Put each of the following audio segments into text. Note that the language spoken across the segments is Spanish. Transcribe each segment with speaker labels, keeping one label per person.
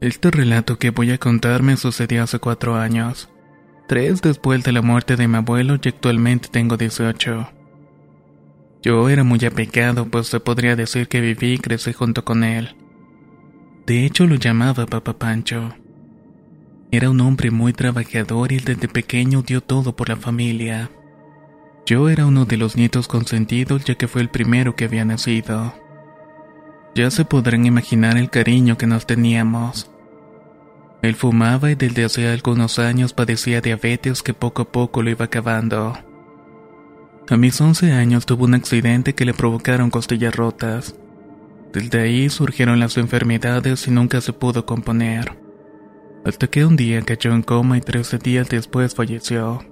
Speaker 1: Este relato que voy a contar me sucedió hace cuatro años, tres después de la muerte de mi abuelo y actualmente tengo 18. Yo era muy apegado, pues se podría decir que viví y crecí junto con él. De hecho lo llamaba Papá Pancho. Era un hombre muy trabajador y desde pequeño dio todo por la familia. Yo era uno de los nietos consentidos ya que fue el primero que había nacido. Ya se podrán imaginar el cariño que nos teníamos. Él fumaba y desde hace algunos años padecía diabetes que poco a poco lo iba acabando. A mis 11 años tuvo un accidente que le provocaron costillas rotas. Desde ahí surgieron las enfermedades y nunca se pudo componer. Hasta que un día cayó en coma y 13 días después falleció.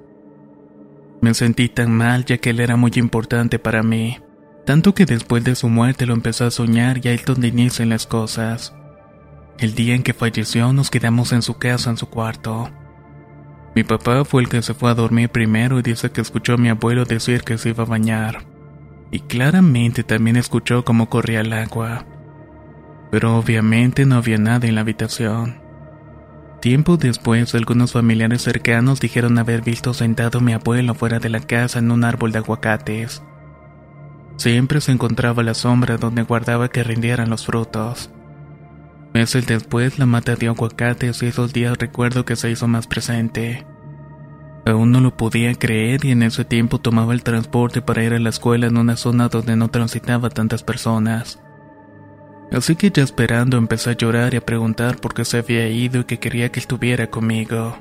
Speaker 1: Me sentí tan mal ya que él era muy importante para mí. Tanto que después de su muerte lo empecé a soñar y ahí es donde inician las cosas. El día en que falleció nos quedamos en su casa, en su cuarto. Mi papá fue el que se fue a dormir primero y dice que escuchó a mi abuelo decir que se iba a bañar. Y claramente también escuchó cómo corría el agua. Pero obviamente no había nada en la habitación. Tiempo después, algunos familiares cercanos dijeron haber visto sentado a mi abuelo fuera de la casa en un árbol de aguacates. Siempre se encontraba la sombra donde guardaba que rindieran los frutos. Meses después la mata de aguacates y esos días recuerdo que se hizo más presente. Aún no lo podía creer y en ese tiempo tomaba el transporte para ir a la escuela en una zona donde no transitaba tantas personas. Así que ya esperando empecé a llorar y a preguntar por qué se había ido y que quería que estuviera conmigo.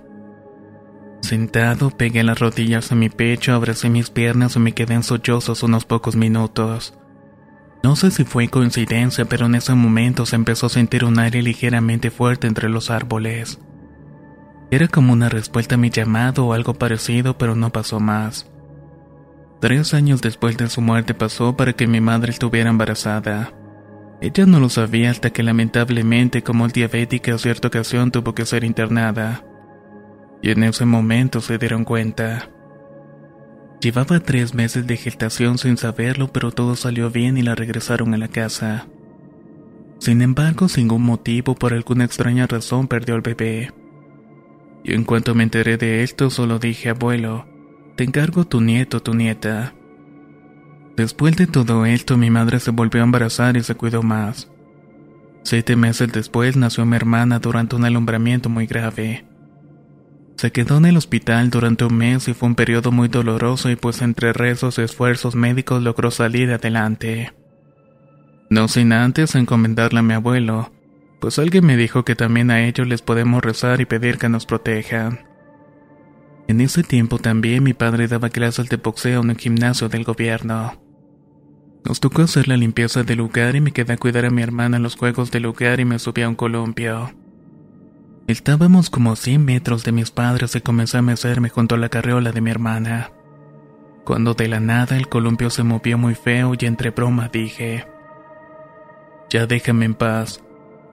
Speaker 1: Sentado, pegué las rodillas a mi pecho, abracé mis piernas y me quedé en sollozos unos pocos minutos. No sé si fue coincidencia, pero en ese momento se empezó a sentir un aire ligeramente fuerte entre los árboles. Era como una respuesta a mi llamado o algo parecido, pero no pasó más. Tres años después de su muerte pasó para que mi madre estuviera embarazada. Ella no lo sabía hasta que lamentablemente como diabética a cierta ocasión tuvo que ser internada y en ese momento se dieron cuenta. Llevaba tres meses de gestación sin saberlo, pero todo salió bien y la regresaron a la casa. Sin embargo, sin ningún motivo, por alguna extraña razón, perdió al bebé. Y en cuanto me enteré de esto, solo dije, abuelo, te encargo tu nieto, tu nieta. Después de todo esto, mi madre se volvió a embarazar y se cuidó más. Siete meses después nació mi hermana durante un alumbramiento muy grave. Se quedó en el hospital durante un mes y fue un periodo muy doloroso y pues entre rezos y esfuerzos médicos logró salir adelante. No sin antes encomendarla a mi abuelo, pues alguien me dijo que también a ellos les podemos rezar y pedir que nos protejan. En ese tiempo también mi padre daba clases de boxeo en un gimnasio del gobierno. Nos tocó hacer la limpieza del lugar y me quedé a cuidar a mi hermana en los juegos del lugar y me subí a un columpio. Estábamos como a 100 metros de mis padres y comencé a mecerme junto a la carriola de mi hermana. Cuando de la nada el columpio se movió muy feo y entre broma dije, Ya déjame en paz,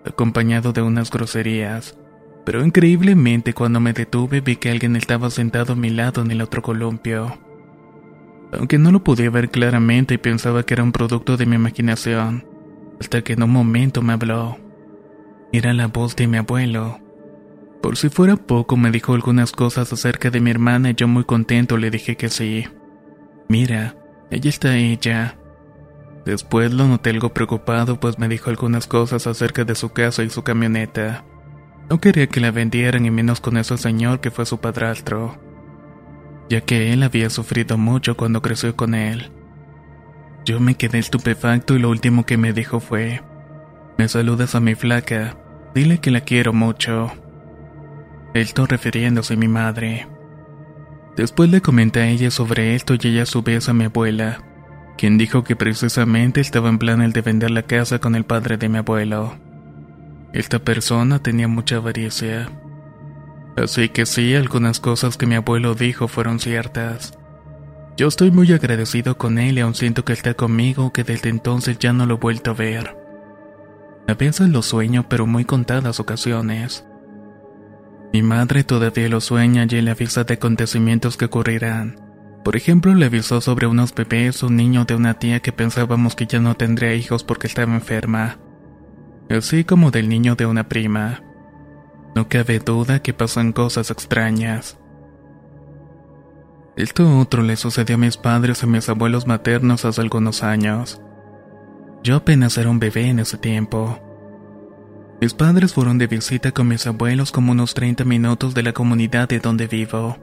Speaker 1: acompañado de unas groserías. Pero increíblemente cuando me detuve vi que alguien estaba sentado a mi lado en el otro columpio. Aunque no lo podía ver claramente y pensaba que era un producto de mi imaginación, hasta que en un momento me habló. Era la voz de mi abuelo. Por si fuera poco, me dijo algunas cosas acerca de mi hermana y yo muy contento le dije que sí. Mira, Allí está ella. Después lo noté algo preocupado pues me dijo algunas cosas acerca de su casa y su camioneta. No quería que la vendieran y menos con ese señor que fue su padrastro, ya que él había sufrido mucho cuando creció con él. Yo me quedé estupefacto y lo último que me dijo fue, me saludas a mi flaca, dile que la quiero mucho. Esto refiriéndose a mi madre. Después le comenté a ella sobre esto y ella a su vez a mi abuela, quien dijo que precisamente estaba en plan el de vender la casa con el padre de mi abuelo. Esta persona tenía mucha avaricia. Así que sí, algunas cosas que mi abuelo dijo fueron ciertas. Yo estoy muy agradecido con él y aún siento que está conmigo que desde entonces ya no lo he vuelto a ver. A veces lo sueño pero muy contadas ocasiones. Mi madre todavía lo sueña y le avisa de acontecimientos que ocurrirán. Por ejemplo, le avisó sobre unos bebés, un niño de una tía que pensábamos que ya no tendría hijos porque estaba enferma, así como del niño de una prima. No cabe duda que pasan cosas extrañas. Esto otro le sucedió a mis padres y a mis abuelos maternos hace algunos años. Yo apenas era un bebé en ese tiempo. Mis padres fueron de visita con mis abuelos como unos 30 minutos de la comunidad de donde vivo.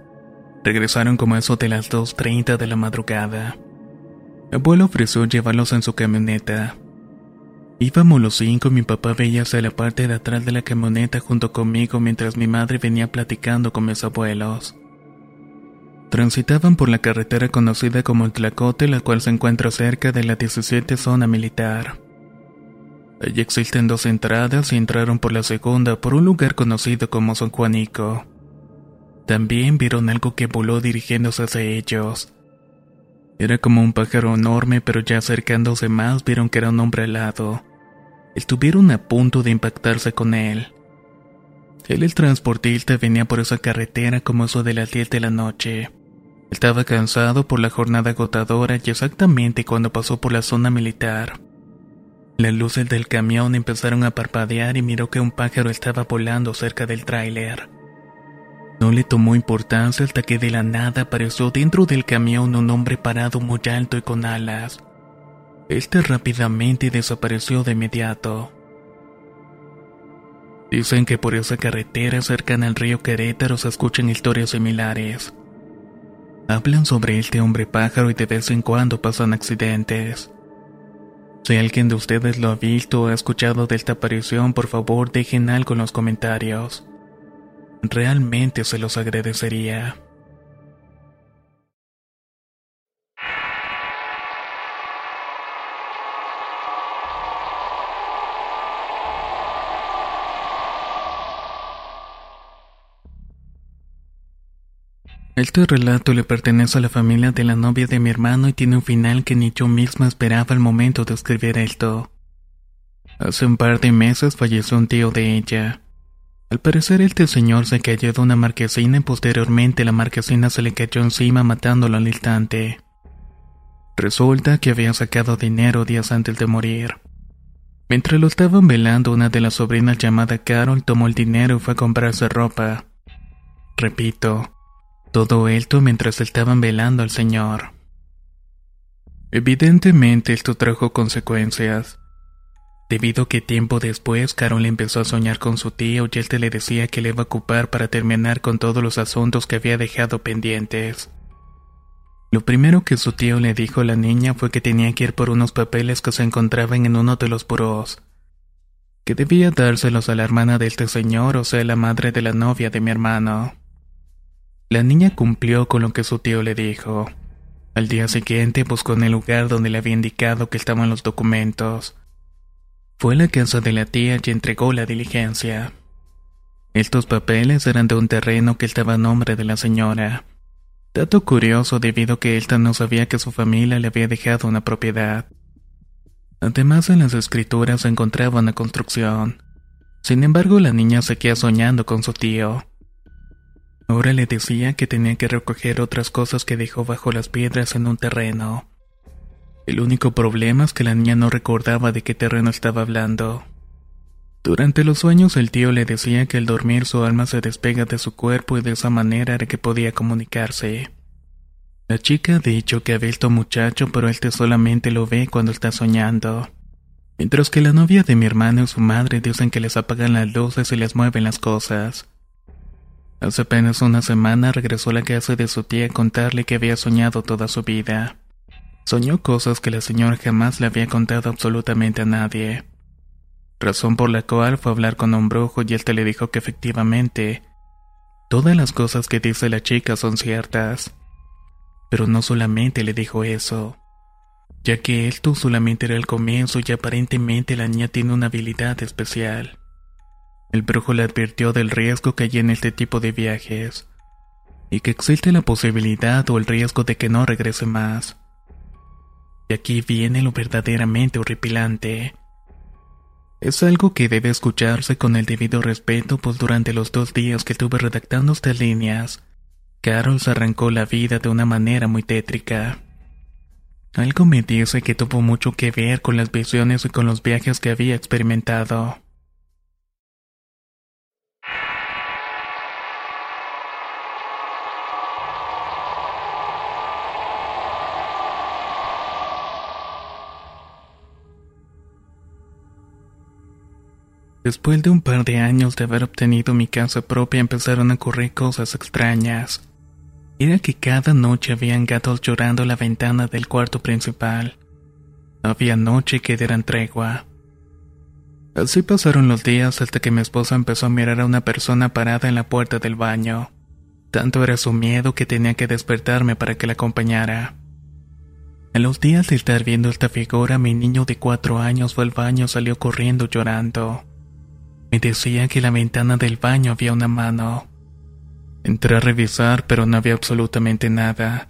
Speaker 1: Regresaron como eso de las 2.30 de la madrugada. Mi abuelo ofreció llevarlos en su camioneta. Íbamos los cinco y mi papá veía hacia la parte de atrás de la camioneta junto conmigo mientras mi madre venía platicando con mis abuelos. Transitaban por la carretera conocida como el Tlacote, la cual se encuentra cerca de la 17 zona militar. Allí existen dos entradas y entraron por la segunda por un lugar conocido como San Juanico. También vieron algo que voló dirigiéndose hacia ellos. Era como un pájaro enorme, pero ya acercándose más vieron que era un hombre alado. Estuvieron a punto de impactarse con él. Él, el transportista, venía por esa carretera como eso de las 10 de la noche. Estaba cansado por la jornada agotadora y exactamente cuando pasó por la zona militar. Las luces del camión empezaron a parpadear y miró que un pájaro estaba volando cerca del tráiler. No le tomó importancia hasta que de la nada apareció dentro del camión un hombre parado muy alto y con alas. Este rápidamente desapareció de inmediato. Dicen que por esa carretera cercana al río Querétaro se escuchan historias similares. Hablan sobre este hombre pájaro y de vez en cuando pasan accidentes. Si alguien de ustedes lo ha visto o ha escuchado de esta aparición, por favor dejen algo en los comentarios. Realmente se los agradecería. Este relato le pertenece a la familia de la novia de mi hermano y tiene un final que ni yo misma esperaba al momento de escribir esto. Hace un par de meses falleció un tío de ella. Al parecer este señor se cayó de una marquesina y posteriormente la marquesina se le cayó encima matándolo al instante. Resulta que había sacado dinero días antes de morir. Mientras lo estaban velando, una de las sobrinas llamada Carol tomó el dinero y fue a comprarse ropa. Repito, todo esto mientras estaban velando al Señor. Evidentemente esto trajo consecuencias. Debido a que tiempo después Carol empezó a soñar con su tío y él le decía que le iba a ocupar para terminar con todos los asuntos que había dejado pendientes. Lo primero que su tío le dijo a la niña fue que tenía que ir por unos papeles que se encontraban en uno de los burós, que debía dárselos a la hermana de este señor, o sea, la madre de la novia de mi hermano. La niña cumplió con lo que su tío le dijo. Al día siguiente buscó en el lugar donde le había indicado que estaban los documentos. Fue a la casa de la tía y entregó la diligencia. Estos papeles eran de un terreno que estaba a nombre de la señora. Dato curioso debido a que él no sabía que su familia le había dejado una propiedad. Además en las escrituras se encontraba una construcción. Sin embargo la niña seguía soñando con su tío. Ahora le decía que tenía que recoger otras cosas que dejó bajo las piedras en un terreno. El único problema es que la niña no recordaba de qué terreno estaba hablando. Durante los sueños el tío le decía que al dormir su alma se despega de su cuerpo y de esa manera era que podía comunicarse. La chica ha dicho que ha visto muchacho, pero él solamente lo ve cuando está soñando. Mientras que la novia de mi hermano y su madre dicen que les apagan las luces y les mueven las cosas. Hace apenas una semana regresó a la casa de su tía a contarle que había soñado toda su vida. Soñó cosas que la señora jamás le había contado absolutamente a nadie. Razón por la cual fue a hablar con un brujo y él le dijo que efectivamente todas las cosas que dice la chica son ciertas. Pero no solamente le dijo eso, ya que esto solamente era el comienzo y aparentemente la niña tiene una habilidad especial. El brujo le advirtió del riesgo que hay en este tipo de viajes y que existe la posibilidad o el riesgo de que no regrese más. Y aquí viene lo verdaderamente horripilante. Es algo que debe escucharse con el debido respeto, pues durante los dos días que estuve redactando estas líneas, Carol se arrancó la vida de una manera muy tétrica. Algo me dice que tuvo mucho que ver con las visiones y con los viajes que había experimentado. Después de un par de años de haber obtenido mi casa propia empezaron a ocurrir cosas extrañas. Era que cada noche habían gatos llorando a la ventana del cuarto principal. Había noche que dieran tregua. Así pasaron los días hasta que mi esposa empezó a mirar a una persona parada en la puerta del baño. Tanto era su miedo que tenía que despertarme para que la acompañara. En los días de estar viendo esta figura, mi niño de cuatro años fue al baño y salió corriendo llorando. Me decía que en la ventana del baño había una mano. Entré a revisar, pero no había absolutamente nada.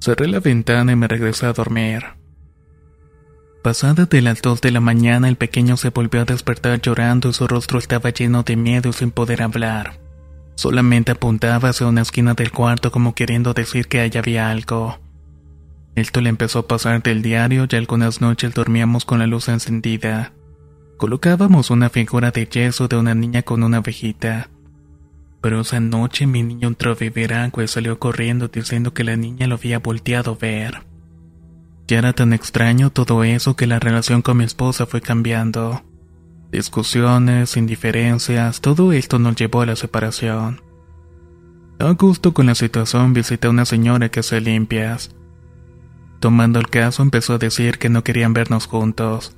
Speaker 1: Cerré la ventana y me regresé a dormir. Pasada de las dos de la mañana, el pequeño se volvió a despertar llorando y su rostro estaba lleno de miedo sin poder hablar. Solamente apuntaba hacia una esquina del cuarto como queriendo decir que allá había algo. Esto le empezó a pasar del diario y algunas noches dormíamos con la luz encendida. Colocábamos una figura de yeso de una niña con una abejita. Pero esa noche mi niño entró a beber agua y salió corriendo diciendo que la niña lo había volteado a ver. Ya era tan extraño todo eso que la relación con mi esposa fue cambiando. Discusiones, indiferencias, todo esto nos llevó a la separación. A gusto con la situación visité a una señora que hace limpias. Tomando el caso empezó a decir que no querían vernos juntos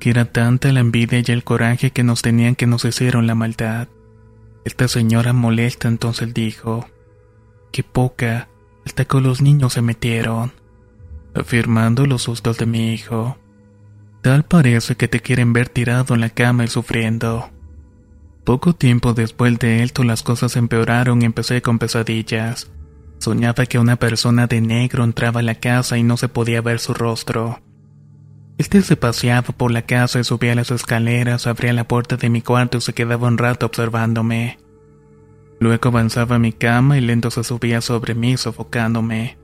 Speaker 1: que era tanta la envidia y el coraje que nos tenían que nos hicieron la maldad. Esta señora molesta entonces dijo, qué poca, hasta con los niños se metieron, afirmando los sustos de mi hijo. Tal parece que te quieren ver tirado en la cama y sufriendo. Poco tiempo después de esto las cosas empeoraron y empecé con pesadillas. Soñaba que una persona de negro entraba a la casa y no se podía ver su rostro. Este se paseaba por la casa y subía las escaleras, abría la puerta de mi cuarto y se quedaba un rato observándome. Luego avanzaba a mi cama y lento se subía sobre mí sofocándome.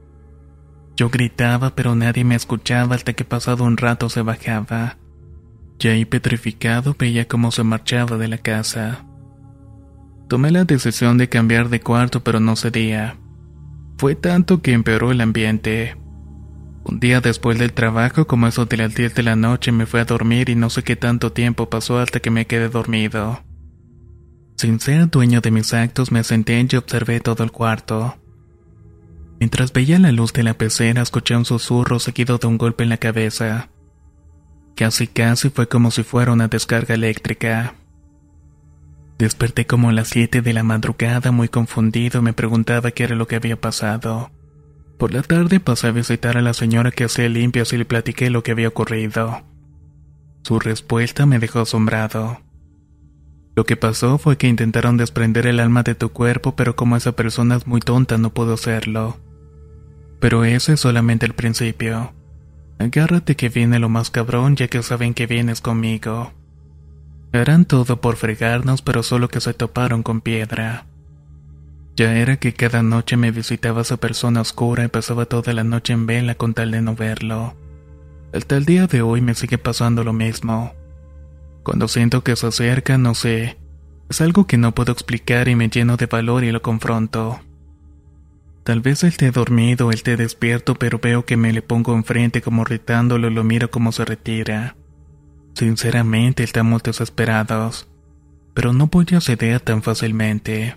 Speaker 1: Yo gritaba pero nadie me escuchaba hasta que pasado un rato se bajaba. Ya ahí petrificado veía cómo se marchaba de la casa. Tomé la decisión de cambiar de cuarto pero no cedía. Fue tanto que empeoró el ambiente. Un día después del trabajo, como eso de las 10 de la noche, me fui a dormir y no sé qué tanto tiempo pasó hasta que me quedé dormido. Sin ser dueño de mis actos, me senté y observé todo el cuarto. Mientras veía la luz de la pecera, escuché un susurro seguido de un golpe en la cabeza. Casi casi fue como si fuera una descarga eléctrica. Desperté como a las 7 de la madrugada muy confundido me preguntaba qué era lo que había pasado. Por la tarde pasé a visitar a la señora que hacía limpias y le platiqué lo que había ocurrido. Su respuesta me dejó asombrado. Lo que pasó fue que intentaron desprender el alma de tu cuerpo, pero como esa persona es muy tonta no pudo hacerlo. Pero ese es solamente el principio. Agárrate que viene lo más cabrón ya que saben que vienes conmigo. Harán todo por fregarnos, pero solo que se toparon con piedra. Ya era que cada noche me visitaba esa persona oscura y pasaba toda la noche en vela con tal de no verlo. Hasta el día de hoy me sigue pasando lo mismo. Cuando siento que se acerca, no sé. Es algo que no puedo explicar y me lleno de valor y lo confronto. Tal vez él esté dormido, él esté despierto, pero veo que me le pongo enfrente como retándolo, lo miro como se retira. Sinceramente, estamos desesperados, pero no voy a ceder tan fácilmente.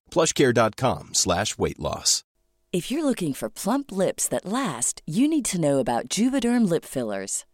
Speaker 2: plushcare.com slash weight loss.
Speaker 3: If you're looking for plump lips that last, you need to know about Juvederm lip fillers.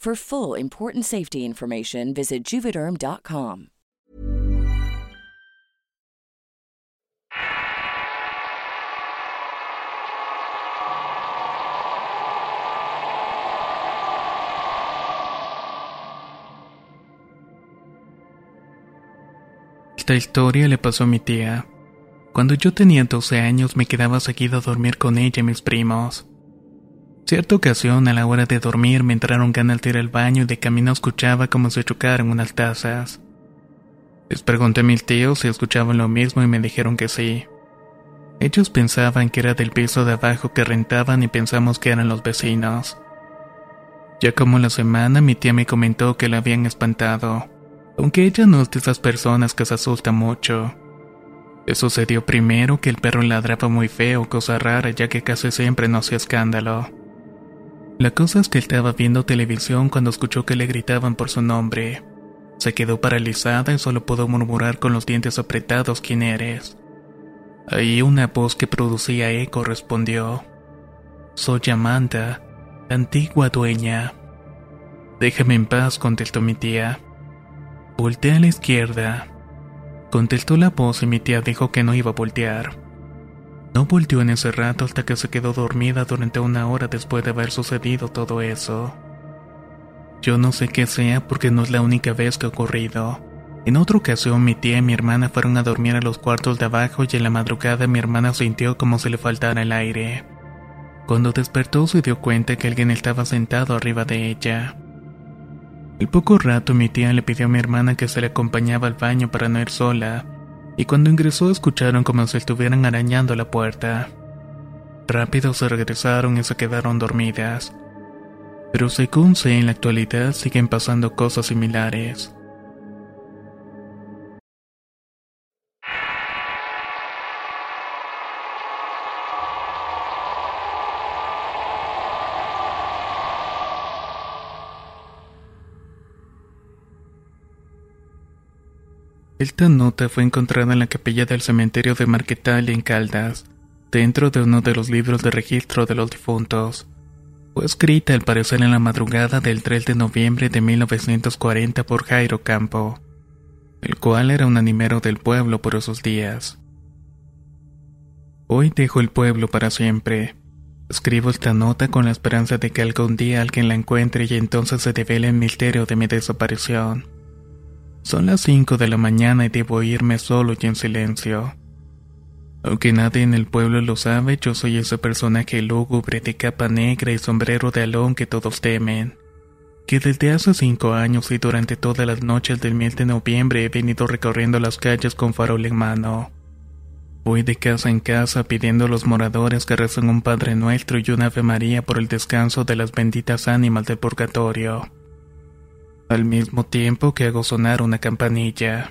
Speaker 3: For full important safety information, visit juvederm.com.
Speaker 1: Esta historia le pasó a mi tía. Cuando yo tenía 12 años me quedaba seguido a dormir con ella y mis primos. Cierta ocasión, a la hora de dormir, me entraron ganas de ir al baño y de camino escuchaba como se chocaron unas tazas. Les pregunté a mis tíos si escuchaban lo mismo y me dijeron que sí. Ellos pensaban que era del piso de abajo que rentaban y pensamos que eran los vecinos. Ya como la semana mi tía me comentó que la habían espantado, aunque ella no es de esas personas que se asusta mucho. Le sucedió primero que el perro ladraba muy feo, cosa rara ya que casi siempre no hacía escándalo. La cosa es que estaba viendo televisión cuando escuchó que le gritaban por su nombre. Se quedó paralizada y solo pudo murmurar con los dientes apretados quién eres. Ahí una voz que producía eco respondió. Soy Amanda, la antigua dueña. Déjame en paz, contestó mi tía. Voltea a la izquierda. Contestó la voz y mi tía dijo que no iba a voltear. No volteó en ese rato hasta que se quedó dormida durante una hora después de haber sucedido todo eso. Yo no sé qué sea porque no es la única vez que ha ocurrido. En otra ocasión mi tía y mi hermana fueron a dormir a los cuartos de abajo y en la madrugada mi hermana sintió como si le faltara el aire. Cuando despertó se dio cuenta que alguien estaba sentado arriba de ella. Al poco rato mi tía le pidió a mi hermana que se le acompañaba al baño para no ir sola, y cuando ingresó escucharon como si estuvieran arañando la puerta. Rápido se regresaron y se quedaron dormidas. Pero según sé en la actualidad siguen pasando cosas similares. Esta nota fue encontrada en la capilla del cementerio de Marquetal en Caldas, dentro de uno de los libros de registro de los difuntos. Fue escrita al parecer en la madrugada del 3 de noviembre de 1940 por Jairo Campo, el cual era un animero del pueblo por esos días. Hoy dejo el pueblo para siempre. Escribo esta nota con la esperanza de que algún día alguien la encuentre y entonces se devele el misterio de mi desaparición. Son las 5 de la mañana y debo irme solo y en silencio. Aunque nadie en el pueblo lo sabe, yo soy ese personaje lúgubre de capa negra y sombrero de alón que todos temen. Que desde hace cinco años y durante todas las noches del mes de noviembre he venido recorriendo las calles con farol en mano. Voy de casa en casa pidiendo a los moradores que recen un Padre Nuestro y una Ave María por el descanso de las benditas ánimas del purgatorio. Al mismo tiempo que hago sonar una campanilla.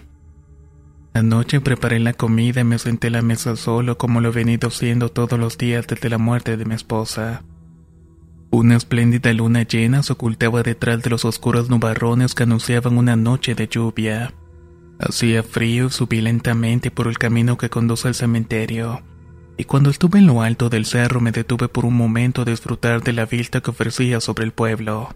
Speaker 1: Anoche preparé la comida y me senté a la mesa solo como lo he venido haciendo todos los días desde la muerte de mi esposa. Una espléndida luna llena se ocultaba detrás de los oscuros nubarrones que anunciaban una noche de lluvia. Hacía frío y subí lentamente por el camino que conduce al cementerio. Y cuando estuve en lo alto del cerro me detuve por un momento a disfrutar de la vista que ofrecía sobre el pueblo.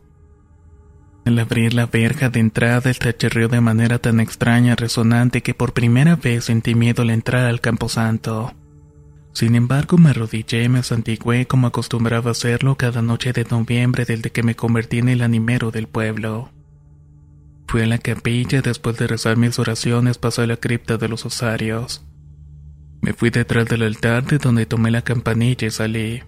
Speaker 1: Al abrir la verja de entrada, el chirrió de manera tan extraña resonante que por primera vez sentí miedo al entrar al camposanto. Sin embargo, me arrodillé y me santigué como acostumbraba hacerlo cada noche de noviembre desde que me convertí en el animero del pueblo. Fui a la capilla y después de rezar mis oraciones pasé a la cripta de los osarios. Me fui detrás del altar de donde tomé la campanilla y salí.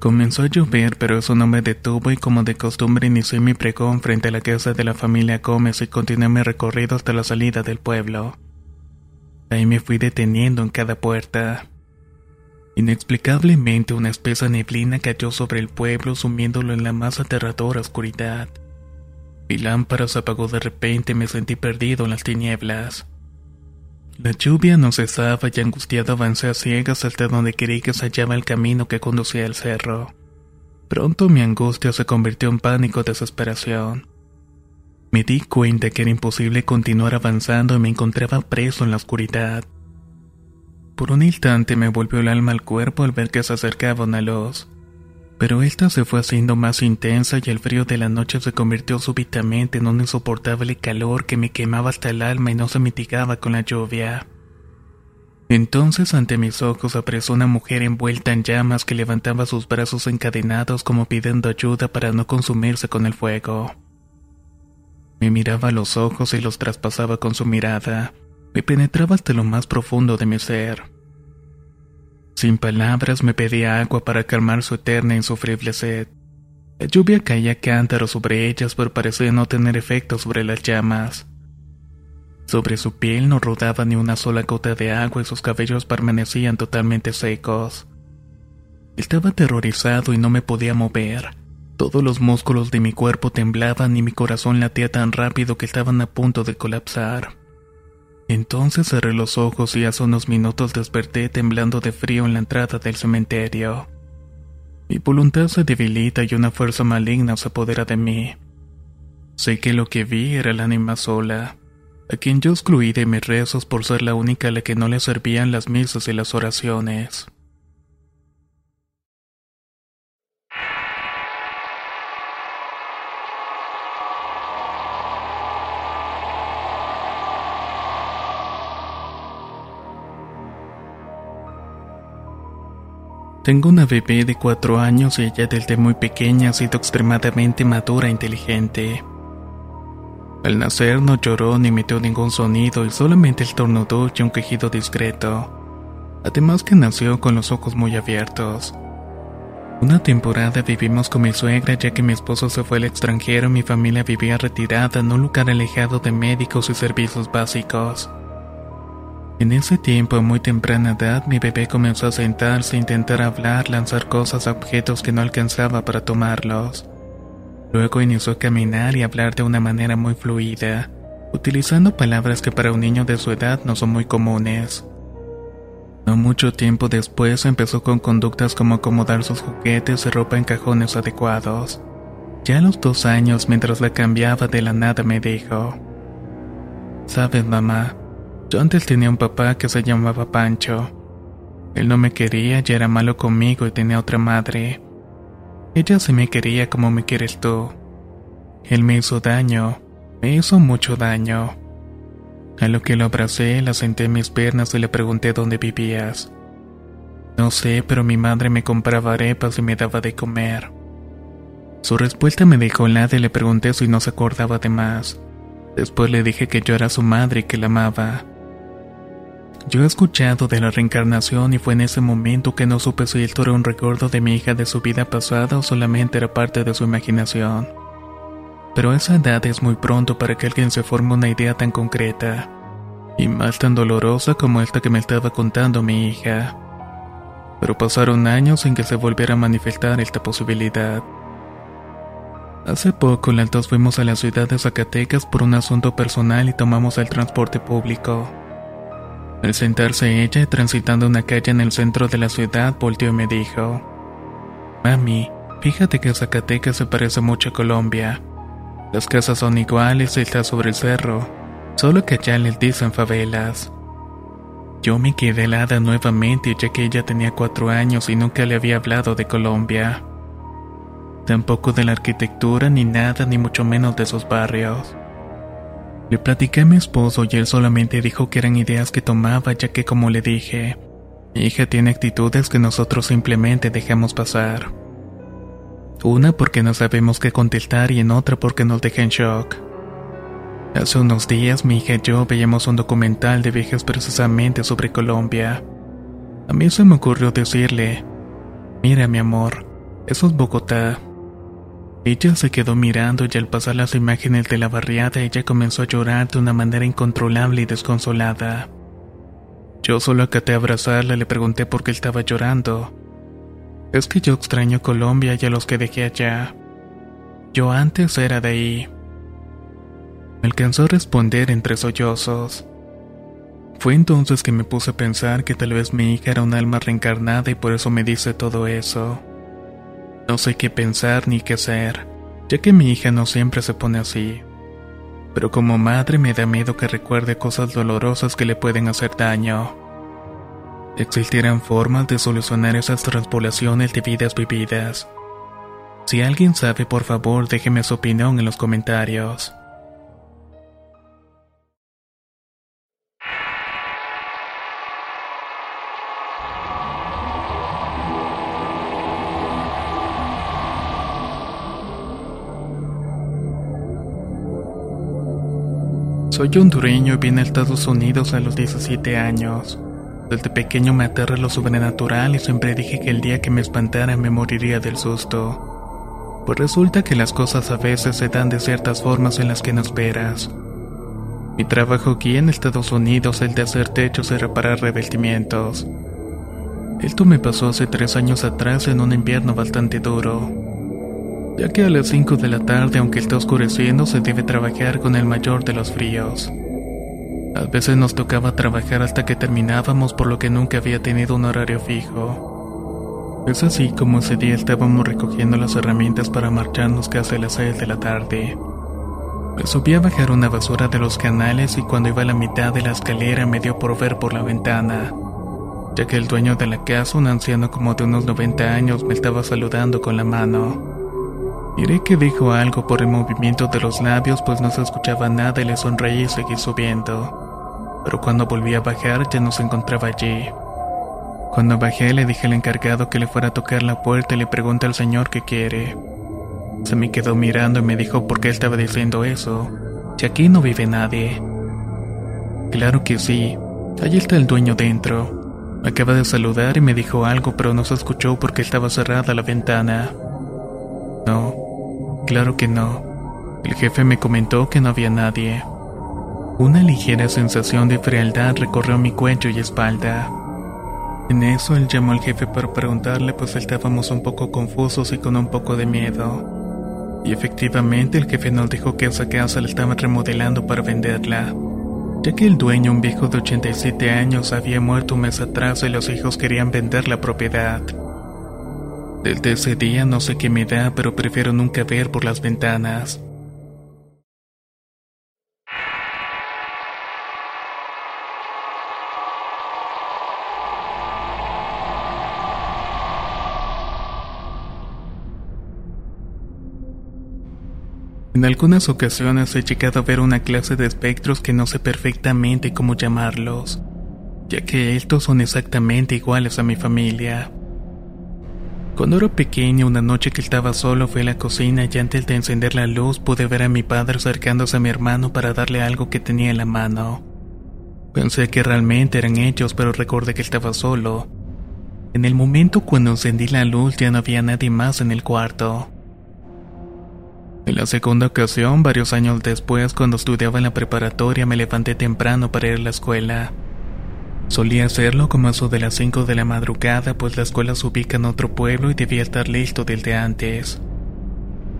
Speaker 1: Comenzó a llover, pero eso no me detuvo y como de costumbre inicié mi pregón frente a la casa de la familia Gómez y continué mi recorrido hasta la salida del pueblo. Ahí me fui deteniendo en cada puerta. Inexplicablemente una espesa neblina cayó sobre el pueblo sumiéndolo en la más aterradora oscuridad. Mi lámpara se apagó de repente y me sentí perdido en las tinieblas. La lluvia no cesaba y angustiado avancé a ciegas hasta donde creí que se hallaba el camino que conducía al cerro. Pronto mi angustia se convirtió en pánico desesperación. Me di cuenta que era imposible continuar avanzando y me encontraba preso en la oscuridad. Por un instante me volvió el alma al cuerpo al ver que se acercaba una luz pero esta se fue haciendo más intensa y el frío de la noche se convirtió súbitamente en un insoportable calor que me quemaba hasta el alma y no se mitigaba con la lluvia. Entonces ante mis ojos apareció una mujer envuelta en llamas que levantaba sus brazos encadenados como pidiendo ayuda para no consumirse con el fuego. Me miraba a los ojos y los traspasaba con su mirada. Me penetraba hasta lo más profundo de mi ser. Sin palabras me pedía agua para calmar su eterna e insufrible sed. La lluvia caía cántaro sobre ellas, pero parecía no tener efecto sobre las llamas. Sobre su piel no rodaba ni una sola gota de agua y sus cabellos permanecían totalmente secos. Estaba aterrorizado y no me podía mover. Todos los músculos de mi cuerpo temblaban y mi corazón latía tan rápido que estaban a punto de colapsar. Entonces cerré los ojos y hace unos minutos desperté temblando de frío en la entrada del cementerio. Mi voluntad se debilita y una fuerza maligna se apodera de mí. Sé que lo que vi era el ánima sola, a quien yo excluí de mis rezos por ser la única a la que no le servían las misas y las oraciones. Tengo una bebé de cuatro años y ella desde muy pequeña ha sido extremadamente madura e inteligente. Al nacer no lloró ni emitió ningún sonido y solamente estornudó y un quejido discreto. Además que nació con los ojos muy abiertos. Una temporada vivimos con mi suegra ya que mi esposo se fue al extranjero y mi familia vivía retirada en un lugar alejado de médicos y servicios básicos. En ese tiempo, a muy temprana edad, mi bebé comenzó a sentarse, intentar hablar, lanzar cosas a objetos que no alcanzaba para tomarlos. Luego inició a caminar y hablar de una manera muy fluida, utilizando palabras que para un niño de su edad no son muy comunes. No mucho tiempo después empezó con conductas como acomodar sus juguetes y ropa en cajones adecuados. Ya a los dos años, mientras la cambiaba de la nada, me dijo, Sabes, mamá, yo antes tenía un papá que se llamaba Pancho. Él no me quería y era malo conmigo y tenía otra madre. Ella sí me quería como me quieres tú. Él me hizo daño, me hizo mucho daño. A lo que lo abracé, la senté en mis piernas y le pregunté dónde vivías. No sé, pero mi madre me compraba arepas y me daba de comer. Su respuesta me dejó helada y le pregunté si no se acordaba de más. Después le dije que yo era su madre y que la amaba. Yo he escuchado de la reencarnación y fue en ese momento que no supe si esto era un recuerdo de mi hija de su vida pasada o solamente era parte de su imaginación. Pero esa edad es muy pronto para que alguien se forme una idea tan concreta. y más tan dolorosa como esta que me estaba contando mi hija. Pero pasaron años sin que se volviera a manifestar esta posibilidad. Hace poco las dos fuimos a la ciudad de Zacatecas por un asunto personal y tomamos el transporte público. Al sentarse ella, transitando una calle en el centro de la ciudad, volteó y me dijo, Mami, fíjate que Zacatecas se parece mucho a Colombia. Las casas son iguales y está sobre el cerro, solo que allá les dicen favelas. Yo me quedé helada nuevamente ya que ella tenía cuatro años y nunca le había hablado de Colombia. Tampoco de la arquitectura ni nada, ni mucho menos de sus barrios. Le platiqué a mi esposo y él solamente dijo que eran ideas que tomaba ya que como le dije, mi hija tiene actitudes que nosotros simplemente dejamos pasar. Una porque no sabemos qué contestar y en otra porque nos deja en shock. Hace unos días mi hija y yo veíamos un documental de viajes precisamente sobre Colombia. A mí se me ocurrió decirle, mira mi amor, eso es Bogotá. Ella se quedó mirando y al pasar las imágenes de la barriada ella comenzó a llorar de una manera incontrolable y desconsolada. Yo solo acaté a abrazarla y le pregunté por qué estaba llorando. Es que yo extraño Colombia y a los que dejé allá. Yo antes era de ahí. Me alcanzó a responder entre sollozos. Fue entonces que me puse a pensar que tal vez mi hija era un alma reencarnada y por eso me dice todo eso. No sé qué pensar ni qué hacer, ya que mi hija no siempre se pone así. Pero como madre me da miedo que recuerde cosas dolorosas que le pueden hacer daño. Existirán formas de solucionar esas transpolaciones de vidas vividas. Si alguien sabe, por favor, déjeme su opinión en los comentarios. Soy hondureño y vine a Estados Unidos a los 17 años. Desde pequeño me aterra lo sobrenatural y siempre dije que el día que me espantara me moriría del susto. Pues resulta que las cosas a veces se dan de ciertas formas en las que no esperas. Mi trabajo aquí en Estados Unidos es el de hacer techos y reparar revestimientos. Esto me pasó hace tres años atrás en un invierno bastante duro ya que a las 5 de la tarde, aunque está oscureciendo, se debe trabajar con el mayor de los fríos. A veces nos tocaba trabajar hasta que terminábamos, por lo que nunca había tenido un horario fijo. Es así como ese día estábamos recogiendo las herramientas para marcharnos casi a las 6 de la tarde. Me subí a bajar una basura de los canales y cuando iba a la mitad de la escalera me dio por ver por la ventana, ya que el dueño de la casa, un anciano como de unos 90 años, me estaba saludando con la mano. Miré que dijo algo por el movimiento de los labios, pues no se escuchaba nada y le sonreí y seguí subiendo. Pero cuando volví a bajar ya no se encontraba allí. Cuando bajé le dije al encargado que le fuera a tocar la puerta y le pregunté al señor qué quiere. Se me quedó mirando y me dijo por qué estaba diciendo eso, si aquí no vive nadie. Claro que sí, allí está el dueño dentro. Acaba de saludar y me dijo algo, pero no se escuchó porque estaba cerrada la ventana. No, claro que no. El jefe me comentó que no había nadie. Una ligera sensación de frialdad recorrió mi cuello y espalda. En eso él llamó al jefe para preguntarle pues estábamos un poco confusos y con un poco de miedo. Y efectivamente el jefe nos dijo que esa casa la estaban remodelando para venderla, ya que el dueño, un viejo de 87 años, había muerto un mes atrás y los hijos querían vender la propiedad. Desde ese día no sé qué me da, pero prefiero nunca ver por las ventanas. En algunas ocasiones he llegado a ver una clase de espectros que no sé perfectamente cómo llamarlos, ya que estos son exactamente iguales a mi familia. Cuando era pequeño, una noche que estaba solo, fui a la cocina y antes de encender la luz pude ver a mi padre acercándose a mi hermano para darle algo que tenía en la mano. Pensé que realmente eran ellos, pero recordé que estaba solo. En el momento cuando encendí la luz ya no había nadie más en el cuarto. En la segunda ocasión, varios años después, cuando estudiaba en la preparatoria, me levanté temprano para ir a la escuela. Solía hacerlo como eso de las 5 de la madrugada, pues la escuela se ubica en otro pueblo y debía estar listo desde antes.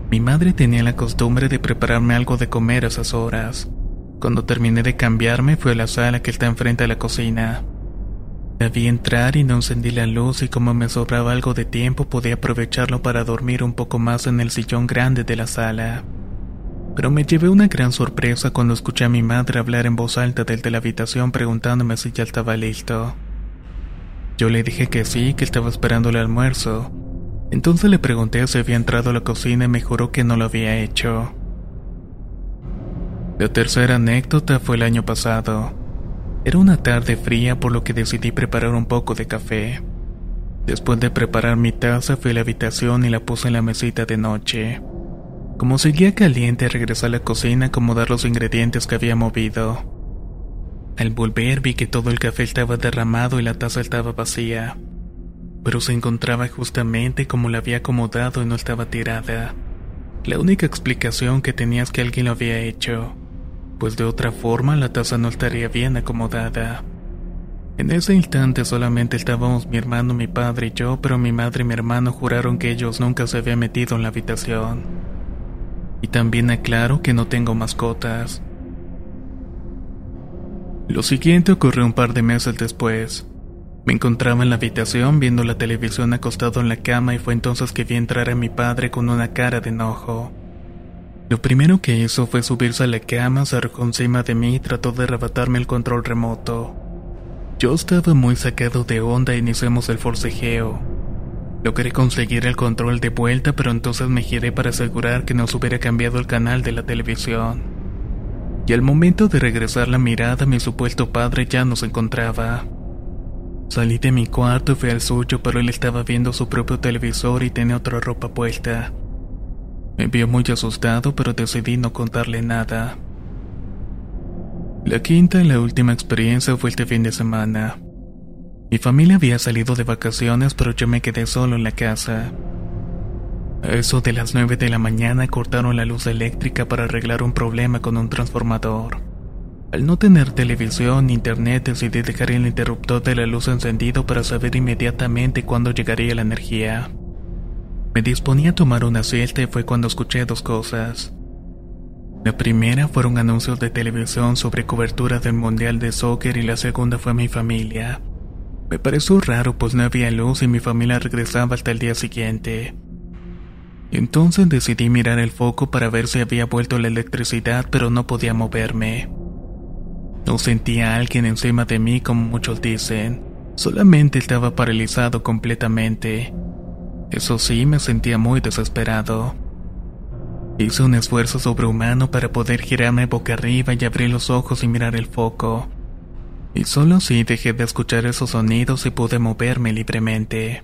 Speaker 1: Mi madre tenía la costumbre de prepararme algo de comer a esas horas. Cuando terminé de cambiarme, fui a la sala que está enfrente de la cocina. La vi entrar y no encendí la luz y como me sobraba algo de tiempo podía aprovecharlo para dormir un poco más en el sillón grande de la sala. Pero me llevé una gran sorpresa cuando escuché a mi madre hablar en voz alta desde la habitación preguntándome si ya estaba listo. Yo le dije que sí, que estaba esperando el almuerzo. Entonces le pregunté si había entrado a la cocina y me juró que no lo había hecho. La tercera anécdota fue el año pasado. Era una tarde fría por lo que decidí preparar un poco de café. Después de preparar mi taza fui a la habitación y la puse en la mesita de noche. Como seguía caliente, regresé a la cocina a acomodar los ingredientes que había movido. Al volver vi que todo el café estaba derramado y la taza estaba vacía, pero se encontraba justamente como la había acomodado y no estaba tirada. La única explicación que tenía es que alguien lo había hecho, pues de otra forma la taza no estaría bien acomodada. En ese instante solamente estábamos mi hermano, mi padre y yo, pero mi madre y mi hermano juraron que ellos nunca se habían metido en la habitación. Y también aclaro que no tengo mascotas. Lo siguiente ocurrió un par de meses después. Me encontraba en la habitación viendo la televisión acostado en la cama y fue entonces que vi entrar a mi padre con una cara de enojo. Lo primero que hizo fue subirse a la cama, se arrojó encima de mí y trató de arrebatarme el control remoto. Yo estaba muy sacado de onda e iniciamos el forcejeo. Logré conseguir el control de vuelta, pero entonces me giré para asegurar que nos hubiera cambiado el canal de la televisión. Y al momento de regresar la mirada, mi supuesto padre ya no se encontraba. Salí de mi cuarto y fui al suyo, pero él estaba viendo su propio televisor y tenía otra ropa puesta. Me vio muy asustado, pero decidí no contarle nada. La quinta y la última experiencia fue este fin de semana. Mi familia había salido de vacaciones, pero yo me quedé solo en la casa. A eso de las 9 de la mañana cortaron la luz eléctrica para arreglar un problema con un transformador. Al no tener televisión ni internet decidí dejar el interruptor de la luz encendido para saber inmediatamente cuándo llegaría la energía. Me disponía a tomar una siesta y fue cuando escuché dos cosas. La primera fueron anuncios de televisión sobre cobertura del Mundial de Soccer y la segunda fue mi familia. Me pareció raro pues no había luz y mi familia regresaba hasta el día siguiente. Entonces decidí mirar el foco para ver si había vuelto la electricidad pero no podía moverme. No sentía a alguien encima de mí como muchos dicen, solamente estaba paralizado completamente. Eso sí, me sentía muy desesperado. Hice un esfuerzo sobrehumano para poder girarme boca arriba y abrir los ojos y mirar el foco. Y solo así dejé de escuchar esos sonidos y pude moverme libremente.